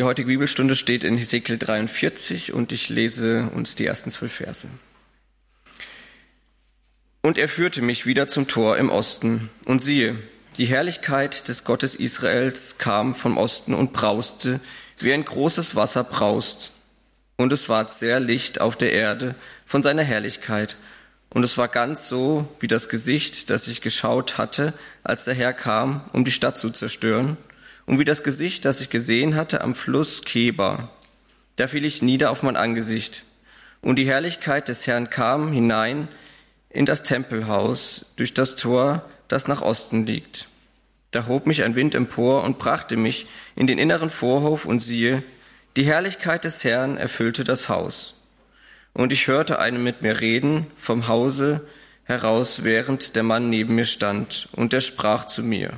Die heutige Bibelstunde steht in Hesekiel 43 und ich lese uns die ersten zwölf Verse. Und er führte mich wieder zum Tor im Osten, und siehe, die Herrlichkeit des Gottes Israels kam vom Osten und brauste, wie ein großes Wasser braust. Und es ward sehr Licht auf der Erde von seiner Herrlichkeit, und es war ganz so wie das Gesicht, das ich geschaut hatte, als der Herr kam, um die Stadt zu zerstören und wie das Gesicht, das ich gesehen hatte am Fluss Keba. Da fiel ich nieder auf mein Angesicht. Und die Herrlichkeit des Herrn kam hinein in das Tempelhaus durch das Tor, das nach Osten liegt. Da hob mich ein Wind empor und brachte mich in den inneren Vorhof und siehe, die Herrlichkeit des Herrn erfüllte das Haus. Und ich hörte einen mit mir reden vom Hause heraus, während der Mann neben mir stand, und er sprach zu mir,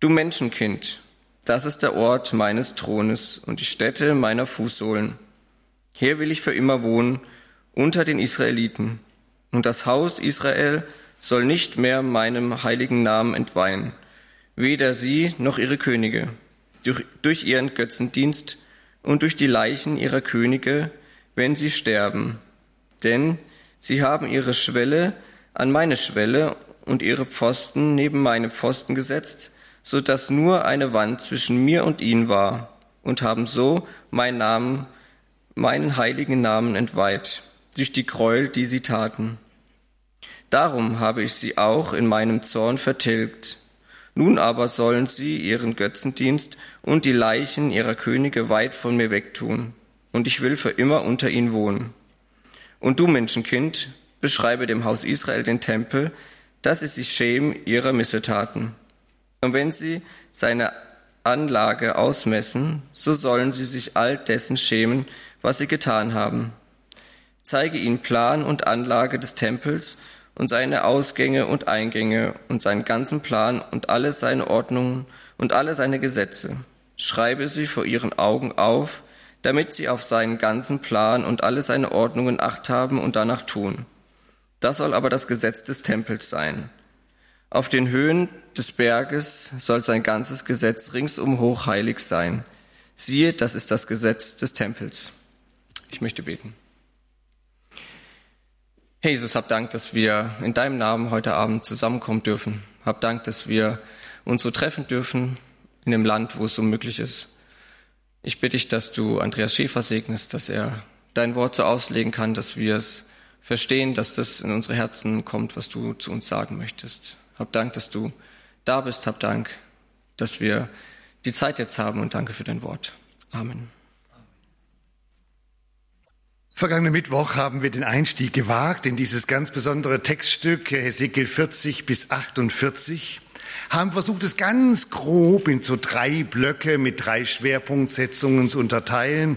Du Menschenkind, das ist der Ort meines Thrones und die Stätte meiner Fußsohlen. Hier will ich für immer wohnen unter den Israeliten. Und das Haus Israel soll nicht mehr meinem heiligen Namen entweihen, weder sie noch ihre Könige, durch, durch ihren Götzendienst und durch die Leichen ihrer Könige, wenn sie sterben. Denn sie haben ihre Schwelle an meine Schwelle und ihre Pfosten neben meine Pfosten gesetzt, so dass nur eine Wand zwischen mir und ihnen war, und haben so meinen Namen, meinen heiligen Namen entweiht, durch die Gräuel, die sie taten. Darum habe ich sie auch in meinem Zorn vertilgt. Nun aber sollen sie ihren Götzendienst und die Leichen ihrer Könige weit von mir wegtun, und ich will für immer unter ihnen wohnen. Und du, Menschenkind, beschreibe dem Haus Israel den Tempel, dass sie sich schämen ihrer Missetaten. Und wenn sie seine Anlage ausmessen, so sollen sie sich all dessen schämen, was sie getan haben. Zeige ihnen Plan und Anlage des Tempels und seine Ausgänge und Eingänge und seinen ganzen Plan und alle seine Ordnungen und alle seine Gesetze. Schreibe sie vor ihren Augen auf, damit sie auf seinen ganzen Plan und alle seine Ordnungen acht haben und danach tun. Das soll aber das Gesetz des Tempels sein. Auf den Höhen des Berges soll sein ganzes Gesetz ringsum hochheilig sein. Siehe, das ist das Gesetz des Tempels. Ich möchte beten. Jesus, hab Dank, dass wir in deinem Namen heute Abend zusammenkommen dürfen. Hab Dank, dass wir uns so treffen dürfen in dem Land, wo es so möglich ist. Ich bitte dich, dass du Andreas Schäfer segnest, dass er dein Wort so auslegen kann, dass wir es verstehen, dass das in unsere Herzen kommt, was du zu uns sagen möchtest. Hab Dank, dass du da bist. Hab Dank, dass wir die Zeit jetzt haben und danke für dein Wort. Amen. Vergangenen Mittwoch haben wir den Einstieg gewagt in dieses ganz besondere Textstück Hesekiel 40 bis 48, haben versucht, es ganz grob in so drei Blöcke mit drei Schwerpunktsetzungen zu unterteilen.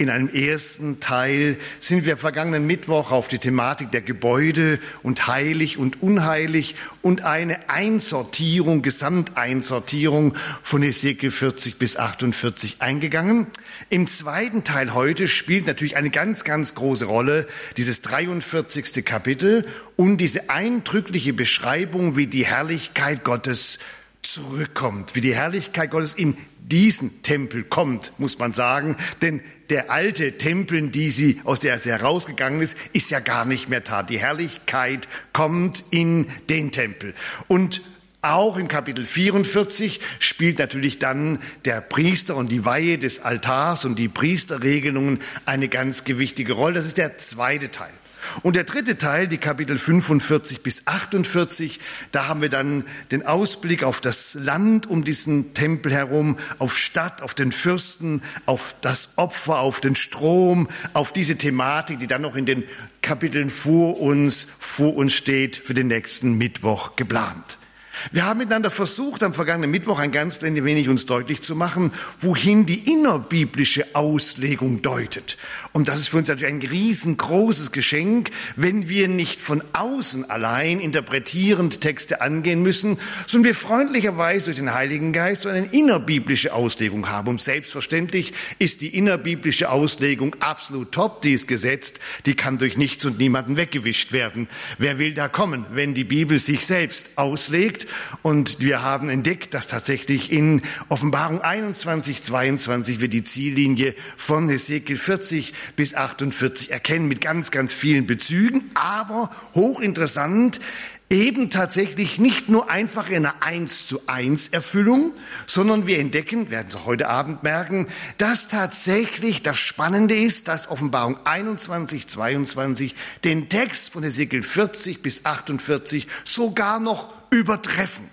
In einem ersten Teil sind wir vergangenen Mittwoch auf die Thematik der Gebäude und heilig und unheilig und eine Einsortierung, Gesamteinsortierung von Ezekiel 40 bis 48 eingegangen. Im zweiten Teil heute spielt natürlich eine ganz, ganz große Rolle dieses 43. Kapitel und diese eindrückliche Beschreibung, wie die Herrlichkeit Gottes zurückkommt, wie die Herrlichkeit Gottes in diesen Tempel kommt, muss man sagen, denn der alte Tempel, die sie, aus der sie herausgegangen ist, ist ja gar nicht mehr da. Die Herrlichkeit kommt in den Tempel. Und auch in Kapitel 44 spielt natürlich dann der Priester und die Weihe des Altars und die Priesterregelungen eine ganz gewichtige Rolle. Das ist der zweite Teil. Und der dritte Teil, die Kapitel 45 bis 48, da haben wir dann den Ausblick auf das Land um diesen Tempel herum, auf Stadt, auf den Fürsten, auf das Opfer, auf den Strom, auf diese Thematik, die dann noch in den Kapiteln vor uns, vor uns steht, für den nächsten Mittwoch geplant. Wir haben miteinander versucht, am vergangenen Mittwoch ein ganz klein wenig uns deutlich zu machen, wohin die innerbiblische Auslegung deutet. Und das ist für uns natürlich ein riesengroßes Geschenk, wenn wir nicht von außen allein interpretierend Texte angehen müssen, sondern wir freundlicherweise durch den Heiligen Geist so eine innerbiblische Auslegung haben. Und selbstverständlich ist die innerbiblische Auslegung absolut top, die ist gesetzt, die kann durch nichts und niemanden weggewischt werden. Wer will da kommen, wenn die Bibel sich selbst auslegt? und wir haben entdeckt, dass tatsächlich in Offenbarung 21, 22 wir die Ziellinie von Hesekiel 40 bis 48 erkennen mit ganz, ganz vielen Bezügen, aber hochinteressant, eben tatsächlich nicht nur einfach in einer 1 zu 1 Erfüllung, sondern wir entdecken, werden Sie heute Abend merken, dass tatsächlich das Spannende ist, dass Offenbarung 21, 22 den Text von Ezekiel 40 bis 48 sogar noch übertreffen.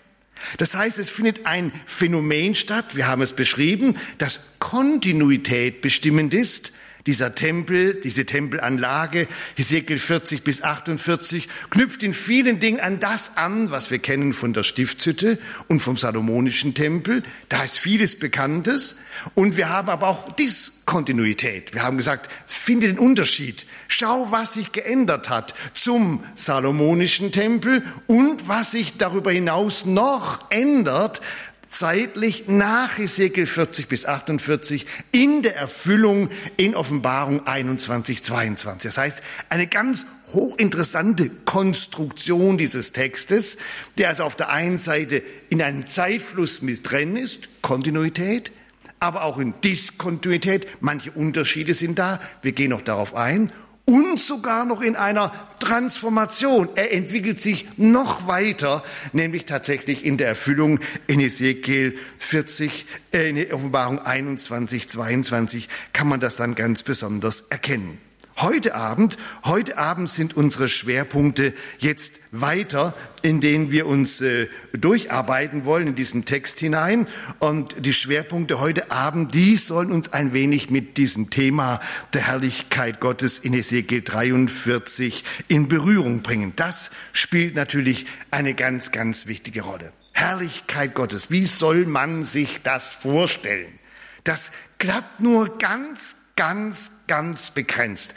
Das heißt, es findet ein Phänomen statt, wir haben es beschrieben, das Kontinuität bestimmend ist, dieser Tempel, diese Tempelanlage, Hesekiel 40 bis 48, knüpft in vielen Dingen an das an, was wir kennen von der Stiftshütte und vom Salomonischen Tempel. Da ist vieles Bekanntes. Und wir haben aber auch Diskontinuität. Wir haben gesagt, finde den Unterschied. Schau, was sich geändert hat zum Salomonischen Tempel und was sich darüber hinaus noch ändert, zeitlich nach Hesekiel 40 bis 48 in der Erfüllung in Offenbarung 21, 22. Das heißt, eine ganz hochinteressante Konstruktion dieses Textes, der also auf der einen Seite in einem Zeitfluss mit drin ist, Kontinuität, aber auch in Diskontinuität. Manche Unterschiede sind da. Wir gehen noch darauf ein und sogar noch in einer Transformation. Er entwickelt sich noch weiter, nämlich tatsächlich in der Erfüllung in Ezekiel 40, äh, in Offenbarung 21, 22 kann man das dann ganz besonders erkennen. Heute Abend, heute Abend sind unsere Schwerpunkte jetzt weiter, in denen wir uns äh, durcharbeiten wollen in diesen Text hinein. Und die Schwerpunkte heute Abend, die sollen uns ein wenig mit diesem Thema der Herrlichkeit Gottes in Ezekiel 43 in Berührung bringen. Das spielt natürlich eine ganz, ganz wichtige Rolle. Herrlichkeit Gottes. Wie soll man sich das vorstellen? Das klappt nur ganz, ganz, ganz begrenzt.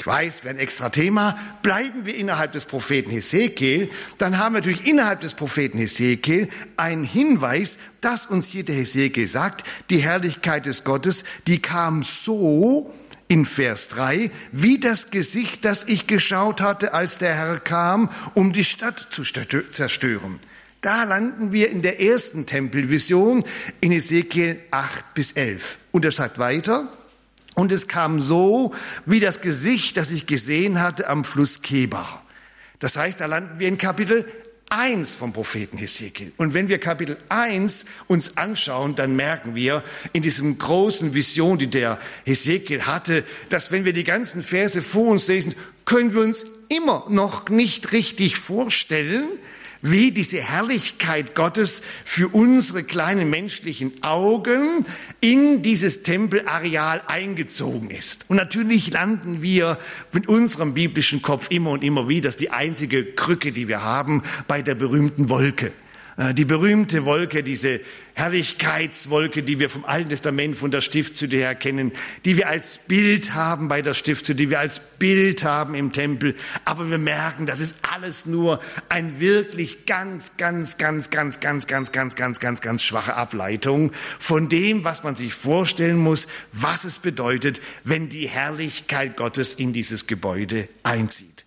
Ich weiß, wäre ein extra Thema. Bleiben wir innerhalb des Propheten Hesekiel, dann haben wir natürlich innerhalb des Propheten Hesekiel einen Hinweis, dass uns hier der Hesekiel sagt, die Herrlichkeit des Gottes, die kam so in Vers 3, wie das Gesicht, das ich geschaut hatte, als der Herr kam, um die Stadt zu zerstören. Da landen wir in der ersten Tempelvision in Hesekiel 8 bis 11. Und er sagt weiter, und es kam so wie das Gesicht, das ich gesehen hatte am Fluss Kebar. Das heißt, da landen wir in Kapitel 1 vom Propheten Hesekiel. Und wenn wir Kapitel 1 uns anschauen, dann merken wir in diesem großen Vision, die der Hesekiel hatte, dass wenn wir die ganzen Verse vor uns lesen, können wir uns immer noch nicht richtig vorstellen, wie diese Herrlichkeit Gottes für unsere kleinen menschlichen Augen in dieses Tempelareal eingezogen ist. Und natürlich landen wir mit unserem biblischen Kopf immer und immer wieder, das ist die einzige Krücke, die wir haben, bei der berühmten Wolke. Äh, die berühmte Wolke, diese Herrlichkeitswolke, die wir vom Alten Testament von der Stiftshütte her kennen, die wir als Bild haben bei der Stiftshütte, die wir als Bild haben im Tempel. Aber wir merken, das ist alles nur ein wirklich ganz, ganz, ganz, ganz, ganz, ganz, ganz, ganz, ganz, ganz schwache Ableitung von dem, was man sich vorstellen muss, was es bedeutet, wenn die Herrlichkeit Gottes in dieses Gebäude einzieht.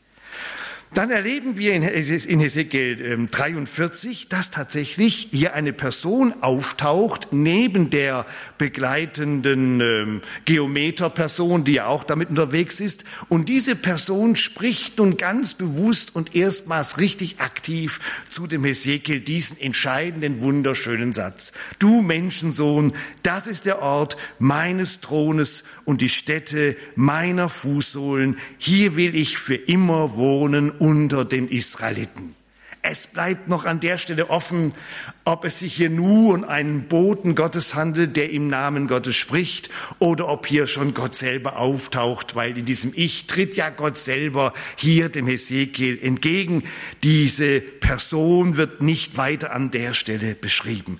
Dann erleben wir in Hesekiel 43, ähm, dass tatsächlich hier eine Person auftaucht, neben der begleitenden ähm, Geometerperson, die ja auch damit unterwegs ist. Und diese Person spricht nun ganz bewusst und erstmals richtig aktiv zu dem Hesekiel diesen entscheidenden, wunderschönen Satz. Du Menschensohn, das ist der Ort meines Thrones und die Stätte meiner Fußsohlen. Hier will ich für immer wohnen unter den Israeliten. Es bleibt noch an der Stelle offen, ob es sich hier nur um einen Boten Gottes handelt, der im Namen Gottes spricht, oder ob hier schon Gott selber auftaucht, weil in diesem Ich tritt ja Gott selber hier dem Hesekiel entgegen. Diese Person wird nicht weiter an der Stelle beschrieben.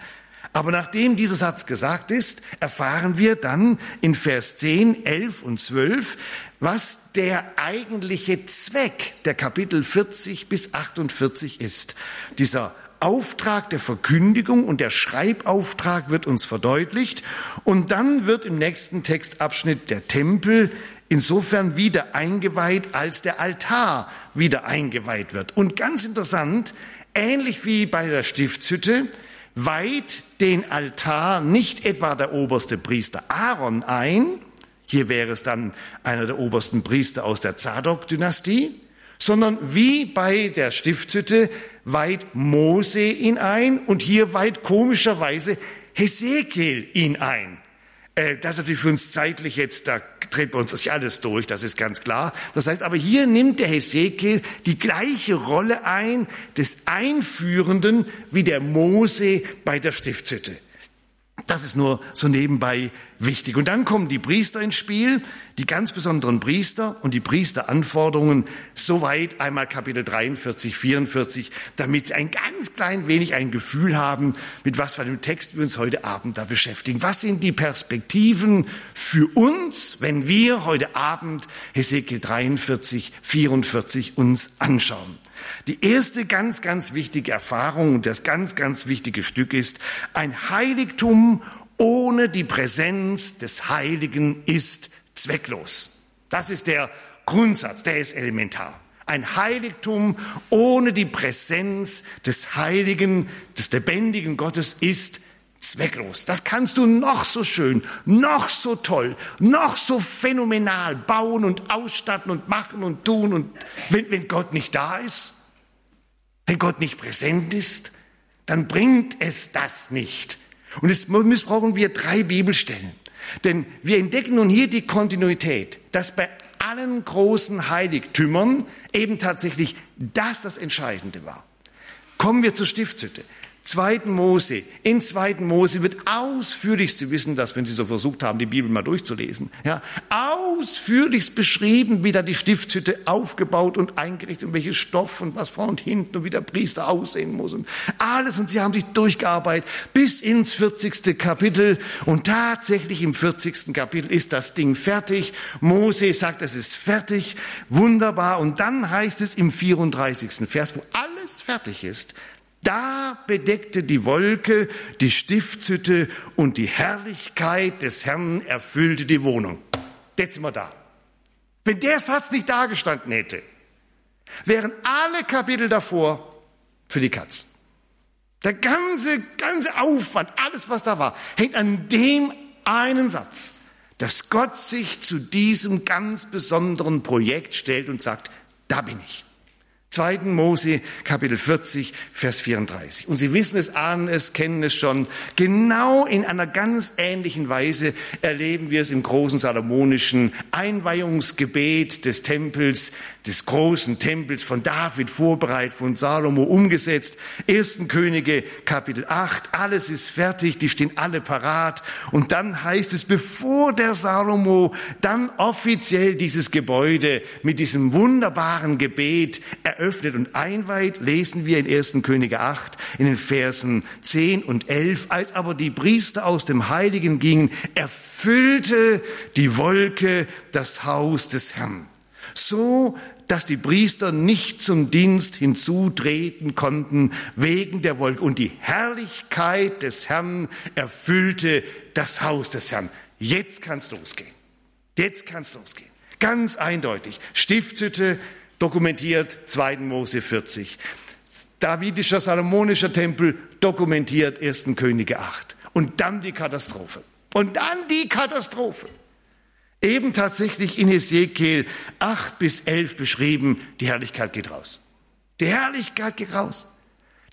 Aber nachdem dieser Satz gesagt ist, erfahren wir dann in Vers 10, 11 und 12, was der eigentliche Zweck der Kapitel 40 bis 48 ist. Dieser Auftrag der Verkündigung und der Schreibauftrag wird uns verdeutlicht. Und dann wird im nächsten Textabschnitt der Tempel insofern wieder eingeweiht, als der Altar wieder eingeweiht wird. Und ganz interessant, ähnlich wie bei der Stiftshütte, weiht den Altar nicht etwa der oberste Priester Aaron ein, hier wäre es dann einer der obersten Priester aus der Zadok-Dynastie, sondern wie bei der Stiftshütte weiht Mose ihn ein und hier weiht komischerweise Hesekiel ihn ein. Äh, das ist natürlich für uns zeitlich jetzt, da dreht bei uns nicht alles durch, das ist ganz klar. Das heißt, aber hier nimmt der Hesekiel die gleiche Rolle ein des Einführenden wie der Mose bei der Stiftshütte. Das ist nur so nebenbei wichtig. Und dann kommen die Priester ins Spiel, die ganz besonderen Priester und die Priesteranforderungen, soweit einmal Kapitel 43, 44, damit sie ein ganz klein wenig ein Gefühl haben, mit was für einem Text wir uns heute Abend da beschäftigen. Was sind die Perspektiven für uns, wenn wir heute Abend Hesekiel 43, 44 uns anschauen? Die erste ganz, ganz wichtige Erfahrung und das ganz, ganz wichtige Stück ist, ein Heiligtum ohne die Präsenz des Heiligen ist zwecklos. Das ist der Grundsatz, der ist elementar. Ein Heiligtum ohne die Präsenz des Heiligen, des lebendigen Gottes ist zwecklos. Das kannst du noch so schön, noch so toll, noch so phänomenal bauen und ausstatten und machen und tun. Und wenn, wenn Gott nicht da ist, wenn Gott nicht präsent ist, dann bringt es das nicht. Und jetzt missbrauchen wir drei Bibelstellen. Denn wir entdecken nun hier die Kontinuität, dass bei allen großen Heiligtümern eben tatsächlich das das Entscheidende war. Kommen wir zur Stiftshütte. 2. Mose. In 2. Mose wird ausführlichst, Sie wissen das, wenn Sie so versucht haben, die Bibel mal durchzulesen, ja, ausführlichst beschrieben, wie da die Stiftshütte aufgebaut und eingerichtet und welches Stoff und was vorne und hinten und wie der Priester aussehen muss und alles. Und Sie haben sich durchgearbeitet bis ins 40. Kapitel und tatsächlich im 40. Kapitel ist das Ding fertig. Mose sagt, es ist fertig, wunderbar. Und dann heißt es im 34. Vers, wo alles fertig ist, da bedeckte die Wolke die Stiftshütte und die Herrlichkeit des Herrn erfüllte die Wohnung. Jetzt sind wir da. Wenn der Satz nicht dagestanden hätte, wären alle Kapitel davor für die Katz. Der ganze, ganze Aufwand, alles was da war, hängt an dem einen Satz, dass Gott sich zu diesem ganz besonderen Projekt stellt und sagt, da bin ich. 2. Mose, Kapitel 40, Vers 34. Und Sie wissen es, ahnen es, kennen es schon. Genau in einer ganz ähnlichen Weise erleben wir es im großen salomonischen Einweihungsgebet des Tempels, des großen Tempels von David vorbereitet, von Salomo umgesetzt. Ersten Könige, Kapitel 8. Alles ist fertig, die stehen alle parat. Und dann heißt es, bevor der Salomo dann offiziell dieses Gebäude mit diesem wunderbaren Gebet eröffnet, und einweiht, lesen wir in 1. Könige 8 in den Versen 10 und 11. Als aber die Priester aus dem Heiligen gingen, erfüllte die Wolke das Haus des Herrn. So dass die Priester nicht zum Dienst hinzutreten konnten wegen der Wolke. Und die Herrlichkeit des Herrn erfüllte das Haus des Herrn. Jetzt kann's losgehen. Jetzt kann's losgehen. Ganz eindeutig. Stiftshütte, dokumentiert 2. Mose 40. Davidischer, salomonischer Tempel dokumentiert 1. Könige 8. Und dann die Katastrophe. Und dann die Katastrophe. Eben tatsächlich in Ezekiel 8 bis 11 beschrieben, die Herrlichkeit geht raus. Die Herrlichkeit geht raus.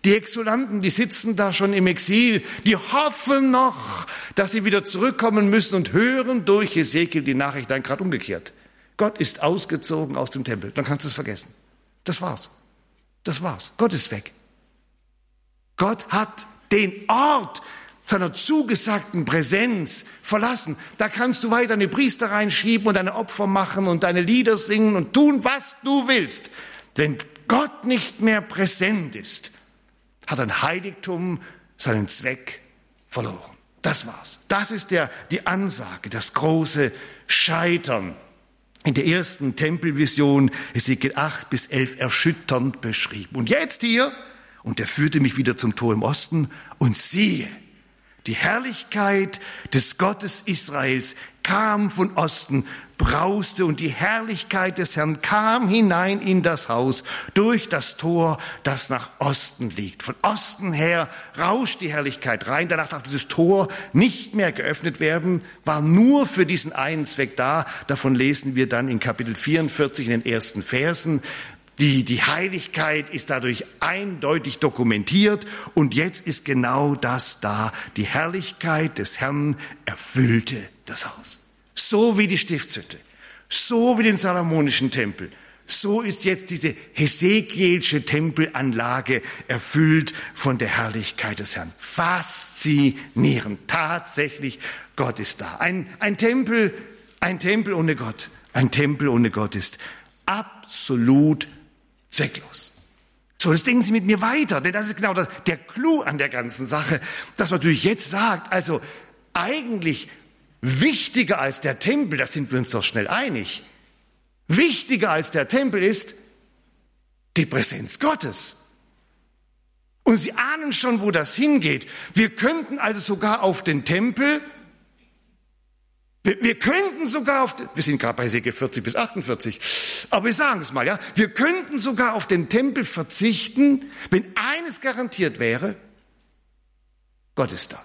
Die Exulanten, die sitzen da schon im Exil, die hoffen noch, dass sie wieder zurückkommen müssen und hören durch Ezekiel die Nachricht dann gerade umgekehrt. Gott ist ausgezogen aus dem Tempel. Dann kannst du es vergessen. Das war's. Das war's. Gott ist weg. Gott hat den Ort seiner zugesagten Präsenz verlassen. Da kannst du weiter deine Priester reinschieben und deine Opfer machen und deine Lieder singen und tun, was du willst. Wenn Gott nicht mehr präsent ist, hat ein Heiligtum seinen Zweck verloren. Das war's. Das ist der, die Ansage, das große Scheitern in der ersten Tempelvision Ezekiel 8 bis 11 erschütternd beschrieben. Und jetzt hier, und er führte mich wieder zum Tor im Osten, und siehe, Die Herrlichkeit des Gottes Israels kam von Osten, brauste und die Herrlichkeit des Herrn kam hinein in das Haus durch das Tor, das nach Osten liegt. Von Osten her rauscht die Herrlichkeit rein. Danach darf dieses Tor nicht mehr geöffnet werden, war nur für diesen einen Zweck da. Davon lesen wir dann in Kapitel 44 in den ersten Versen. Die, die Heiligkeit ist dadurch eindeutig dokumentiert und jetzt ist genau das da. Die Herrlichkeit des Herrn erfüllte das Haus. So wie die Stiftshütte, so wie den Salomonischen Tempel, so ist jetzt diese Hesekielsche Tempelanlage erfüllt von der Herrlichkeit des Herrn. Faszinierend. Tatsächlich, Gott ist da. Ein, ein Tempel, ein Tempel ohne Gott, ein Tempel ohne Gott ist absolut zwecklos. So, das denken Sie mit mir weiter, denn das ist genau das, der Clou an der ganzen Sache, dass man natürlich jetzt sagt, also eigentlich wichtiger als der Tempel, da sind wir uns doch schnell einig, wichtiger als der Tempel ist die Präsenz Gottes. Und Sie ahnen schon, wo das hingeht. Wir könnten also sogar auf den Tempel wir, wir könnten sogar auf, wir sind gerade bei Säge 40 bis 48, aber wir sagen es mal, ja, wir könnten sogar auf den Tempel verzichten, wenn eines garantiert wäre, Gott ist da.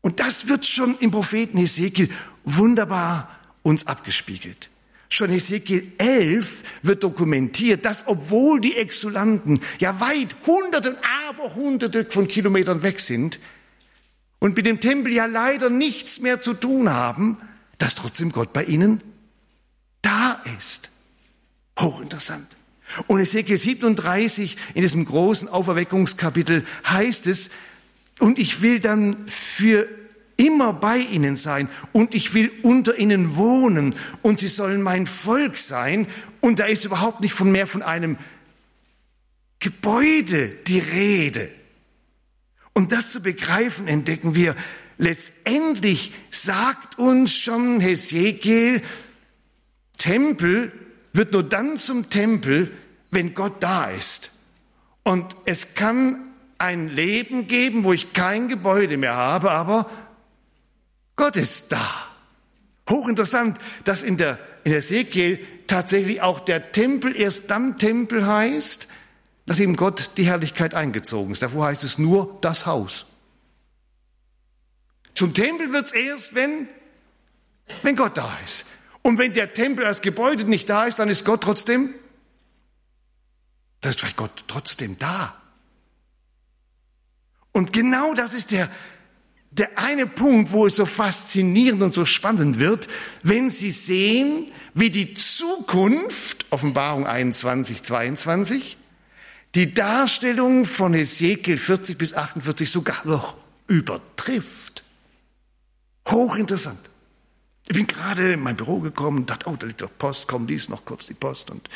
Und das wird schon im Propheten Hesekiel wunderbar uns abgespiegelt. Schon Hesekiel 11 wird dokumentiert, dass obwohl die Exulanten ja weit hunderte und aber hunderte von Kilometern weg sind, und mit dem Tempel ja leider nichts mehr zu tun haben, dass trotzdem Gott bei ihnen da ist. Hochinteressant. Und Ezekiel 37 in diesem großen Auferweckungskapitel heißt es, und ich will dann für immer bei ihnen sein und ich will unter ihnen wohnen und sie sollen mein Volk sein. Und da ist überhaupt nicht von mehr von einem Gebäude die Rede. Um das zu begreifen, entdecken wir, letztendlich sagt uns schon Hesekiel, Tempel wird nur dann zum Tempel, wenn Gott da ist. Und es kann ein Leben geben, wo ich kein Gebäude mehr habe, aber Gott ist da. Hochinteressant, dass in der, in Ezekiel tatsächlich auch der Tempel erst dann Tempel heißt, nachdem Gott die Herrlichkeit eingezogen ist. Davor heißt es nur das Haus. Zum Tempel wird es erst, wenn, wenn Gott da ist. Und wenn der Tempel als Gebäude nicht da ist, dann ist Gott trotzdem, dann ist vielleicht Gott trotzdem da. Und genau das ist der, der eine Punkt, wo es so faszinierend und so spannend wird, wenn Sie sehen, wie die Zukunft, Offenbarung 21, 22, die Darstellung von Ezekiel 40 bis 48 sogar noch übertrifft. Hochinteressant. Ich bin gerade in mein Büro gekommen dachte, oh, da liegt doch Post, komm, lies noch kurz die Post. Und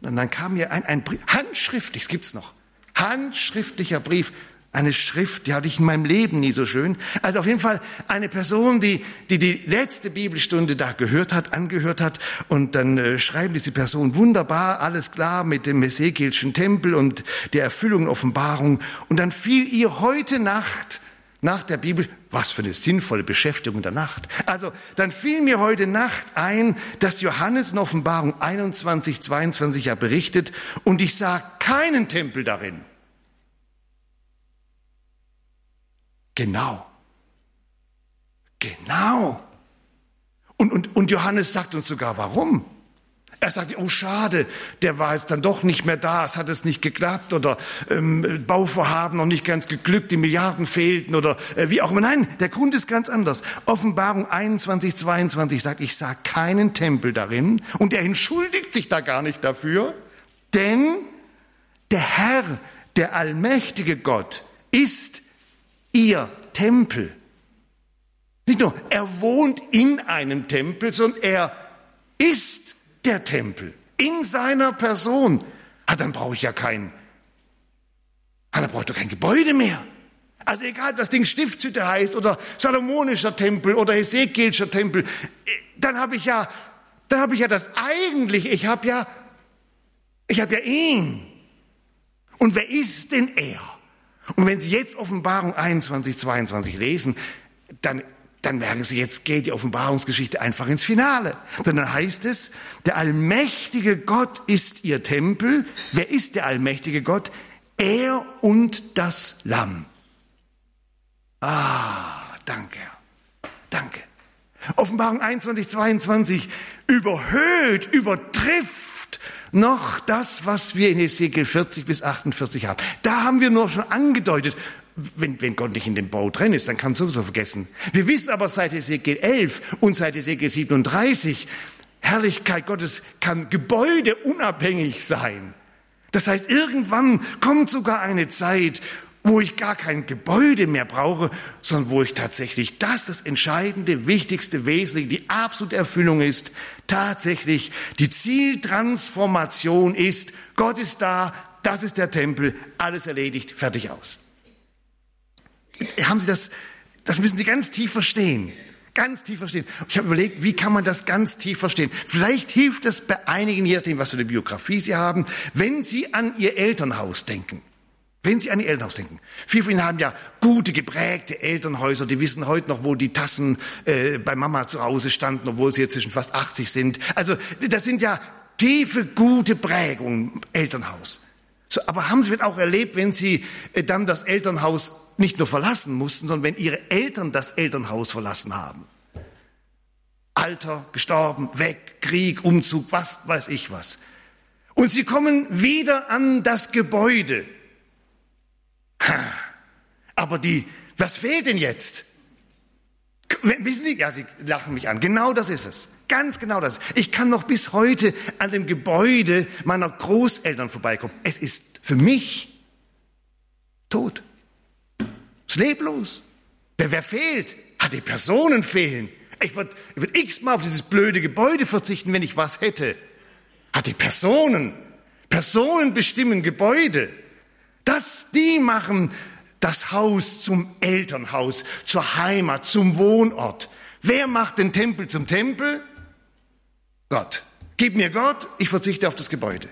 dann kam mir ein, ein Brief, handschriftlich, das gibt's noch, handschriftlicher Brief eine Schrift, die hatte ich in meinem Leben nie so schön. Also auf jeden Fall eine Person, die die, die letzte Bibelstunde da gehört hat, angehört hat. Und dann äh, schreibt diese Person wunderbar, alles klar mit dem Ezekielschen Tempel und der Erfüllung Offenbarung. Und dann fiel ihr heute Nacht nach der Bibel, was für eine sinnvolle Beschäftigung der Nacht. Also, dann fiel mir heute Nacht ein, dass Johannes in Offenbarung 21, 22 ja berichtet und ich sah keinen Tempel darin. Genau. Genau. Und, und, und Johannes sagt uns sogar, warum. Er sagt, oh schade, der war jetzt dann doch nicht mehr da, es hat es nicht geklappt oder ähm, Bauvorhaben noch nicht ganz geglückt, die Milliarden fehlten oder äh, wie auch immer. Nein, der Grund ist ganz anders. Offenbarung 21, 22 sagt, ich sah keinen Tempel darin und er entschuldigt sich da gar nicht dafür, denn der Herr, der allmächtige Gott, ist ihr Tempel. Nicht nur, er wohnt in einem Tempel, sondern er ist der Tempel in seiner Person. Ah, dann brauche ich ja kein, ah, dann brauche ich doch kein Gebäude mehr. Also egal, das Ding Stiftshütte heißt oder Salomonischer Tempel oder Hesekielscher Tempel, dann habe ich ja, dann habe ich ja das eigentlich, ich habe ja, ich habe ja ihn. Und wer ist denn er? Und wenn Sie jetzt Offenbarung 21, 22 lesen, dann, dann merken Sie, jetzt geht die Offenbarungsgeschichte einfach ins Finale. Denn dann heißt es, der allmächtige Gott ist Ihr Tempel. Wer ist der allmächtige Gott? Er und das Lamm. Ah, danke, Herr. Danke. Offenbarung 21, 22 überhöht, übertrifft noch das, was wir in Ezekiel 40 bis 48 haben. Da haben wir nur schon angedeutet, wenn, wenn Gott nicht in dem Bau drin ist, dann kann man sowieso vergessen. Wir wissen aber seit Ezekiel 11 und seit Ezekiel 37, Herrlichkeit Gottes kann gebäudeunabhängig sein. Das heißt, irgendwann kommt sogar eine Zeit, wo ich gar kein Gebäude mehr brauche, sondern wo ich tatsächlich das, das Entscheidende, Wichtigste, Wesentliche, die absolute Erfüllung ist, tatsächlich die Zieltransformation ist, Gott ist da, das ist der Tempel, alles erledigt, fertig aus. Haben Sie das, das müssen Sie ganz tief verstehen. Ganz tief verstehen. Ich habe überlegt, wie kann man das ganz tief verstehen? Vielleicht hilft es bei einigen, je nachdem, was für eine Biografie Sie haben, wenn Sie an Ihr Elternhaus denken. Wenn Sie an Ihr Elternhaus denken. Viele von Ihnen haben ja gute, geprägte Elternhäuser, die wissen heute noch, wo die Tassen äh, bei Mama zu Hause standen, obwohl sie jetzt zwischen fast 80 sind. Also das sind ja tiefe, gute Prägungen, Elternhaus. So, aber haben Sie auch erlebt, wenn Sie äh, dann das Elternhaus nicht nur verlassen mussten, sondern wenn Ihre Eltern das Elternhaus verlassen haben? Alter, gestorben, weg, Krieg, Umzug, was weiß ich was. Und Sie kommen wieder an das Gebäude aber die, was fehlt denn jetzt? Wissen Sie, ja, Sie lachen mich an. Genau das ist es. Ganz genau das. Ich kann noch bis heute an dem Gebäude meiner Großeltern vorbeikommen. Es ist für mich tot. Es ist leblos. Wer, wer fehlt? Hat die Personen fehlen. Ich würde würd x-mal auf dieses blöde Gebäude verzichten, wenn ich was hätte. Hat die Personen. Personen bestimmen Gebäude. Das, die machen das Haus zum Elternhaus, zur Heimat, zum Wohnort. Wer macht den Tempel zum Tempel? Gott. Gib mir Gott, ich verzichte auf das Gebäude.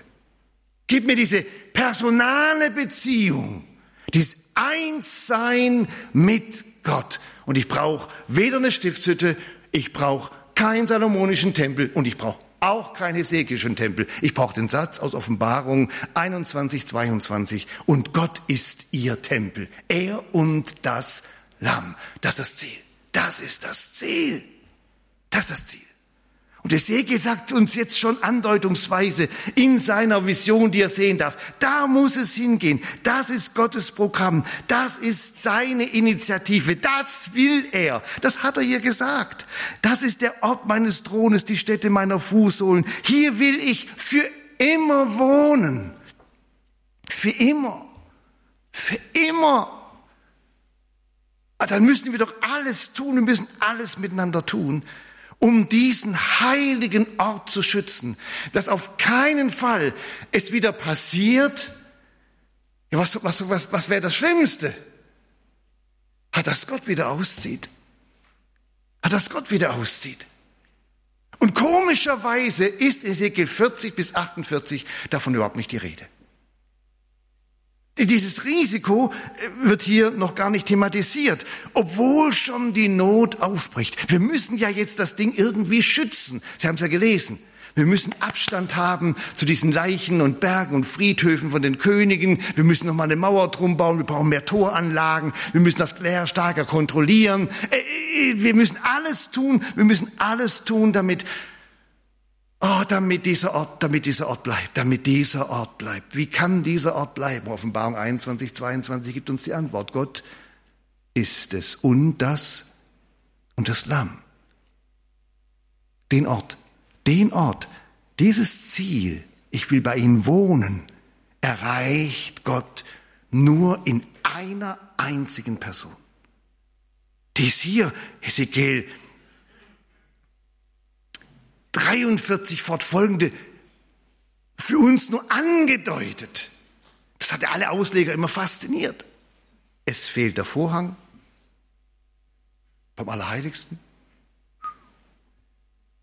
Gib mir diese personale Beziehung, dieses Einssein mit Gott. Und ich brauche weder eine Stiftshütte, ich brauche keinen salomonischen Tempel und ich brauche auch kein hesekischen Tempel. Ich brauche den Satz aus Offenbarung 21, 22. Und Gott ist ihr Tempel. Er und das Lamm. Das ist das Ziel. Das ist das Ziel. Das ist das Ziel. Und Ezekiel sagt uns jetzt schon andeutungsweise in seiner Vision, die er sehen darf, da muss es hingehen. Das ist Gottes Programm. Das ist seine Initiative. Das will er. Das hat er hier gesagt. Das ist der Ort meines Thrones, die Stätte meiner Fußsohlen. Hier will ich für immer wohnen. Für immer. Für immer. Ah, dann müssen wir doch alles tun. Wir müssen alles miteinander tun um diesen heiligen Ort zu schützen, dass auf keinen Fall es wieder passiert. Ja, was, was, was, was wäre das Schlimmste? Hat das Gott wieder auszieht. Hat das Gott wieder auszieht. Und komischerweise ist Ezekiel 40 bis 48 davon überhaupt nicht die Rede. Dieses Risiko äh, wird hier noch gar nicht thematisiert, obwohl schon die Not aufbricht. Wir müssen ja jetzt das Ding irgendwie schützen. Sie haben es ja gelesen. Wir müssen Abstand haben zu diesen Leichen und Bergen und Friedhöfen von den Königen. Wir müssen noch mal eine Mauer drum bauen. Wir brauchen mehr Toranlagen. Wir müssen das Leer stärker kontrollieren. Äh, äh, wir müssen alles tun. Wir müssen alles tun, damit Oh, damit dieser Ort, damit dieser Ort bleibt, damit dieser Ort bleibt. Wie kann dieser Ort bleiben? Offenbarung 21, 22 gibt uns die Antwort. Gott ist es und das und das Lamm. Den Ort, den Ort, dieses Ziel, ich will bei ihm wohnen, erreicht Gott nur in einer einzigen Person. Dies hier, Ezekiel 43 fortfolgende für uns nur angedeutet. Das hatte alle Ausleger immer fasziniert. Es fehlt der Vorhang vom Allerheiligsten.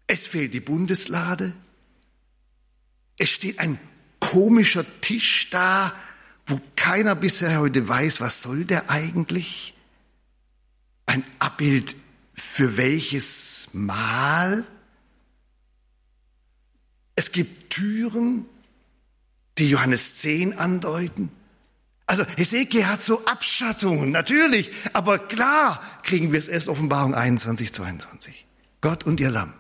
Es fehlt die Bundeslade. Es steht ein komischer Tisch da, wo keiner bisher heute weiß, was soll der eigentlich? Ein Abbild für welches Mal? Es gibt Türen, die Johannes 10 andeuten. Also Hesekiel hat so Abschattungen, natürlich, aber klar kriegen wir es erst Offenbarung 21, 22. Gott und ihr Lamm,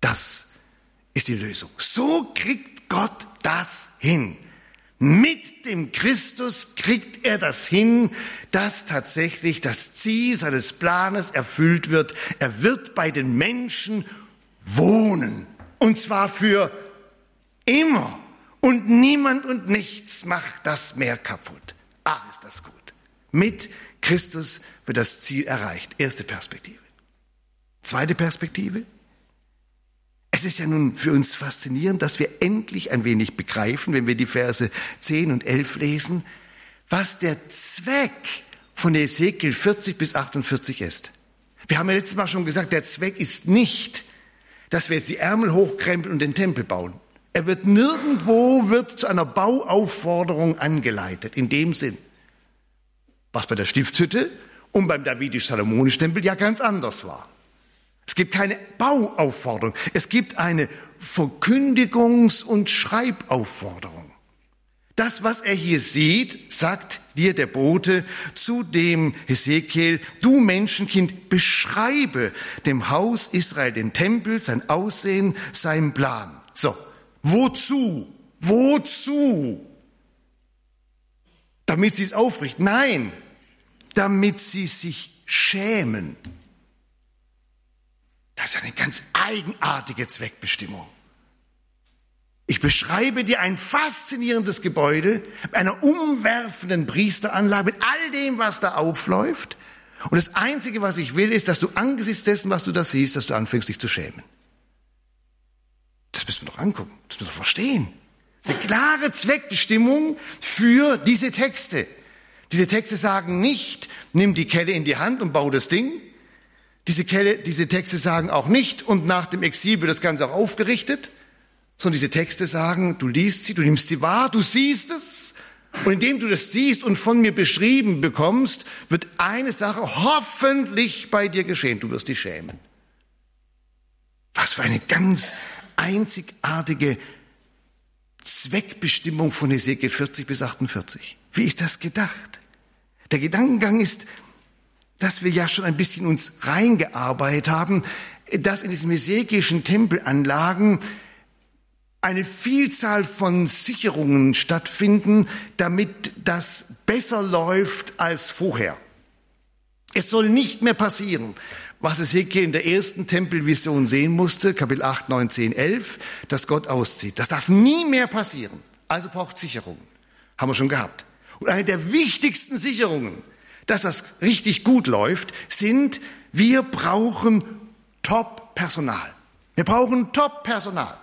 das ist die Lösung. So kriegt Gott das hin. Mit dem Christus kriegt er das hin, dass tatsächlich das Ziel seines Planes erfüllt wird. Er wird bei den Menschen wohnen. Und zwar für immer. Und niemand und nichts macht das mehr kaputt. Ah, ist das gut. Mit Christus wird das Ziel erreicht. Erste Perspektive. Zweite Perspektive. Es ist ja nun für uns faszinierend, dass wir endlich ein wenig begreifen, wenn wir die Verse 10 und 11 lesen, was der Zweck von Ezekiel 40 bis 48 ist. Wir haben ja letztes Mal schon gesagt, der Zweck ist nicht, dass wir jetzt die Ärmel hochkrempeln und den Tempel bauen. Er wird nirgendwo wird zu einer Bauaufforderung angeleitet, in dem Sinn. Was bei der Stiftshütte und beim Davidisch-Salomonisch-Tempel ja ganz anders war. Es gibt keine Bauaufforderung. Es gibt eine Verkündigungs- und Schreibaufforderung. Das, was er hier sieht, sagt dir der Bote zu dem Hesekiel, du Menschenkind, beschreibe dem Haus Israel den Tempel, sein Aussehen, seinen Plan. So, wozu? Wozu? Damit sie es aufrichten? Nein, damit sie sich schämen. Das ist eine ganz eigenartige Zweckbestimmung. Ich beschreibe dir ein faszinierendes Gebäude mit einer umwerfenden Priesteranlage, mit all dem, was da aufläuft. Und das Einzige, was ich will, ist, dass du angesichts dessen, was du da siehst, dass du anfängst, dich zu schämen. Das müssen wir doch angucken, das müssen wir verstehen. Das ist eine klare Zweckbestimmung für diese Texte. Diese Texte sagen nicht, nimm die Kelle in die Hand und bau das Ding, diese, Kelle, diese Texte sagen auch nicht, und nach dem Exil wird das Ganze auch aufgerichtet, sondern diese Texte sagen, du liest sie, du nimmst sie wahr, du siehst es, und indem du das siehst und von mir beschrieben bekommst, wird eine Sache hoffentlich bei dir geschehen, du wirst dich schämen. Was für eine ganz einzigartige Zweckbestimmung von Hesekiel 40 bis 48. Wie ist das gedacht? Der Gedankengang ist, dass wir ja schon ein bisschen uns reingearbeitet haben, dass in diesen mesekischen Tempelanlagen eine Vielzahl von Sicherungen stattfinden, damit das besser läuft als vorher. Es soll nicht mehr passieren, was Ezekiel in der ersten Tempelvision sehen musste, Kapitel 8, 9, 10, 11, dass Gott auszieht. Das darf nie mehr passieren. Also braucht Sicherungen. Haben wir schon gehabt. Und eine der wichtigsten Sicherungen dass das richtig gut läuft, sind, wir brauchen Top-Personal. Wir brauchen Top-Personal.